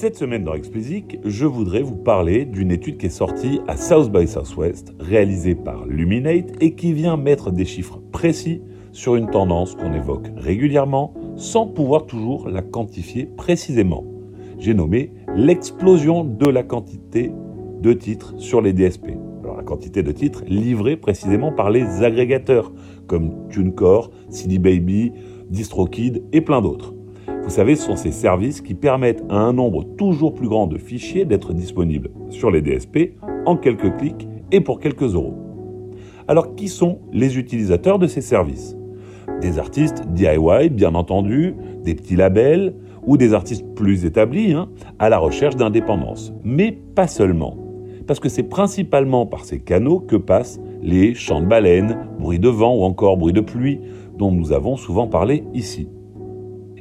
Cette semaine dans Explicit, je voudrais vous parler d'une étude qui est sortie à South by Southwest, réalisée par Luminate et qui vient mettre des chiffres précis sur une tendance qu'on évoque régulièrement sans pouvoir toujours la quantifier précisément. J'ai nommé l'explosion de la quantité de titres sur les DSP. Alors la quantité de titres livrés précisément par les agrégateurs comme TuneCore, CD Baby, DistroKid et plein d'autres. Vous savez, ce sont ces services qui permettent à un nombre toujours plus grand de fichiers d'être disponibles sur les DSP en quelques clics et pour quelques euros. Alors qui sont les utilisateurs de ces services? Des artistes DIY, bien entendu, des petits labels ou des artistes plus établis hein, à la recherche d'indépendance. Mais pas seulement. Parce que c'est principalement par ces canaux que passent les chants de baleines, bruits de vent ou encore bruits de pluie dont nous avons souvent parlé ici.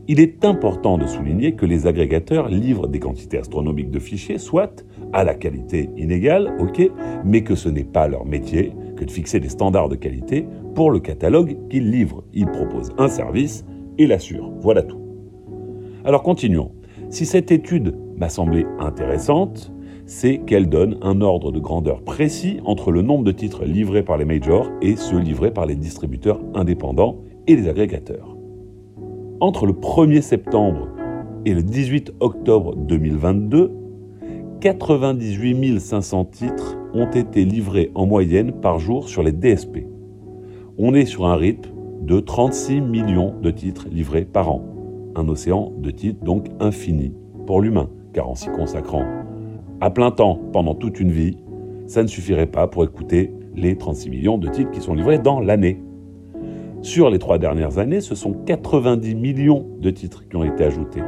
Il est important de souligner que les agrégateurs livrent des quantités astronomiques de fichiers, soit à la qualité inégale, ok, mais que ce n'est pas leur métier que de fixer des standards de qualité pour le catalogue qu'ils livrent. Ils proposent un service et l'assurent. Voilà tout. Alors continuons. Si cette étude m'a semblé intéressante, c'est qu'elle donne un ordre de grandeur précis entre le nombre de titres livrés par les majors et ceux livrés par les distributeurs indépendants et les agrégateurs. Entre le 1er septembre et le 18 octobre 2022, 98 500 titres ont été livrés en moyenne par jour sur les DSP. On est sur un rythme de 36 millions de titres livrés par an. Un océan de titres donc infini pour l'humain, car en s'y consacrant à plein temps pendant toute une vie, ça ne suffirait pas pour écouter les 36 millions de titres qui sont livrés dans l'année. Sur les trois dernières années, ce sont 90 millions de titres qui ont été ajoutés.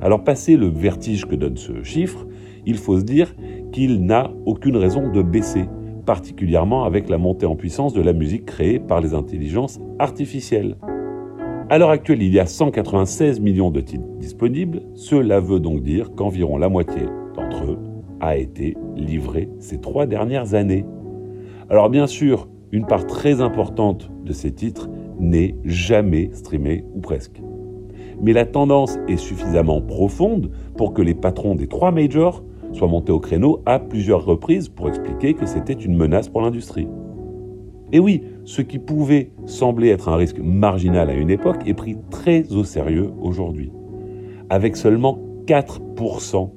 Alors, passé le vertige que donne ce chiffre, il faut se dire qu'il n'a aucune raison de baisser, particulièrement avec la montée en puissance de la musique créée par les intelligences artificielles. À l'heure actuelle, il y a 196 millions de titres disponibles. Cela veut donc dire qu'environ la moitié d'entre eux a été livré ces trois dernières années. Alors bien sûr, une part très importante de ces titres n'est jamais streamé ou presque. Mais la tendance est suffisamment profonde pour que les patrons des trois majors soient montés au créneau à plusieurs reprises pour expliquer que c'était une menace pour l'industrie. Et oui, ce qui pouvait sembler être un risque marginal à une époque est pris très au sérieux aujourd'hui, avec seulement 4%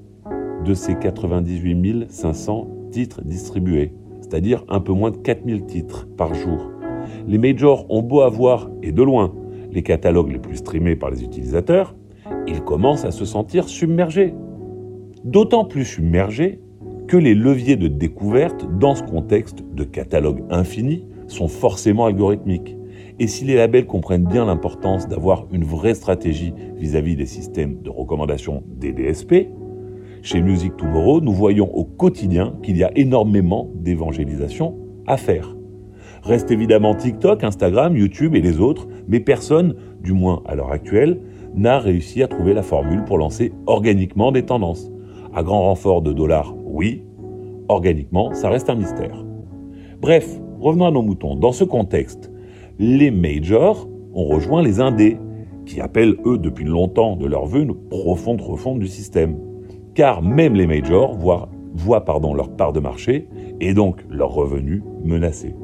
de ces 98 500 titres distribués, c'est-à-dire un peu moins de 4000 titres par jour les majors ont beau avoir, et de loin, les catalogues les plus streamés par les utilisateurs, ils commencent à se sentir submergés. D'autant plus submergés que les leviers de découverte dans ce contexte de catalogue infini sont forcément algorithmiques. Et si les labels comprennent bien l'importance d'avoir une vraie stratégie vis-à-vis des systèmes de recommandation des chez Music Tomorrow, nous voyons au quotidien qu'il y a énormément d'évangélisation à faire. Reste évidemment TikTok, Instagram, YouTube et les autres, mais personne, du moins à l'heure actuelle, n'a réussi à trouver la formule pour lancer organiquement des tendances. À grand renfort de dollars, oui. Organiquement, ça reste un mystère. Bref, revenons à nos moutons. Dans ce contexte, les majors ont rejoint les indés, qui appellent eux depuis longtemps de leur vœu une profonde refonte du système. Car même les majors voient, leur part de marché et donc leurs revenus menacés.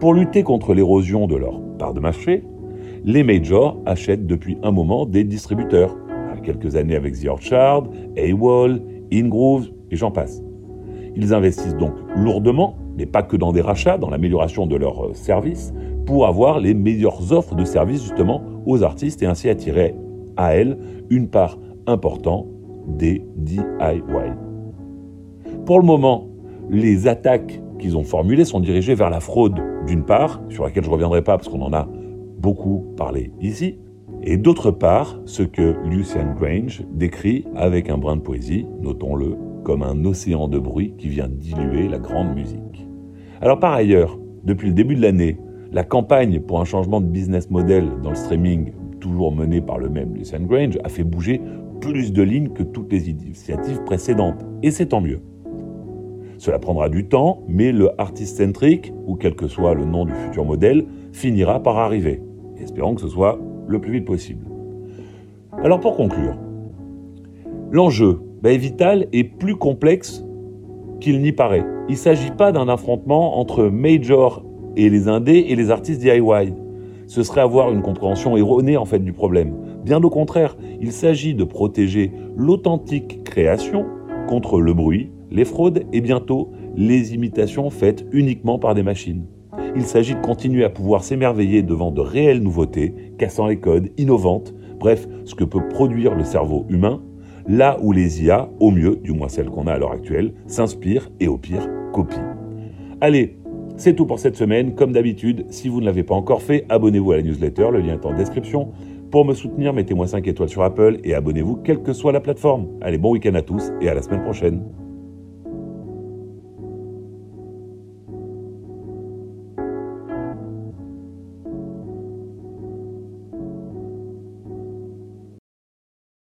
Pour lutter contre l'érosion de leur part de marché, les majors achètent depuis un moment des distributeurs, quelques années avec The Orchard, AWOL, InGroove et j'en passe. Ils investissent donc lourdement, mais pas que dans des rachats, dans l'amélioration de leurs euh, services, pour avoir les meilleures offres de services justement aux artistes et ainsi attirer à elles une part importante des DIY. Pour le moment, les attaques qu'ils ont formulées sont dirigées vers la fraude d'une part, sur laquelle je ne reviendrai pas parce qu'on en a beaucoup parlé ici, et d'autre part, ce que Lucian Grange décrit avec un brin de poésie, notons-le, comme un océan de bruit qui vient diluer la grande musique. Alors par ailleurs, depuis le début de l'année, la campagne pour un changement de business model dans le streaming, toujours menée par le même Lucian Grange, a fait bouger plus de lignes que toutes les initiatives précédentes, et c'est tant mieux. Cela prendra du temps, mais le artist-centric, ou quel que soit le nom du futur modèle, finira par arriver. Espérons que ce soit le plus vite possible. Alors pour conclure, L'enjeu ben, Vital est plus complexe qu'il n'y paraît. Il ne s'agit pas d'un affrontement entre Major et les indés et les artistes DIY. Ce serait avoir une compréhension erronée en fait du problème. Bien au contraire, il s'agit de protéger l'authentique création contre le bruit, les fraudes et bientôt les imitations faites uniquement par des machines. Il s'agit de continuer à pouvoir s'émerveiller devant de réelles nouveautés, cassant les codes, innovantes, bref, ce que peut produire le cerveau humain, là où les IA, au mieux, du moins celles qu'on a à l'heure actuelle, s'inspirent et au pire copient. Allez, c'est tout pour cette semaine. Comme d'habitude, si vous ne l'avez pas encore fait, abonnez-vous à la newsletter, le lien est en description. Pour me soutenir, mettez-moi 5 étoiles sur Apple et abonnez-vous quelle que soit la plateforme. Allez, bon week-end à tous et à la semaine prochaine.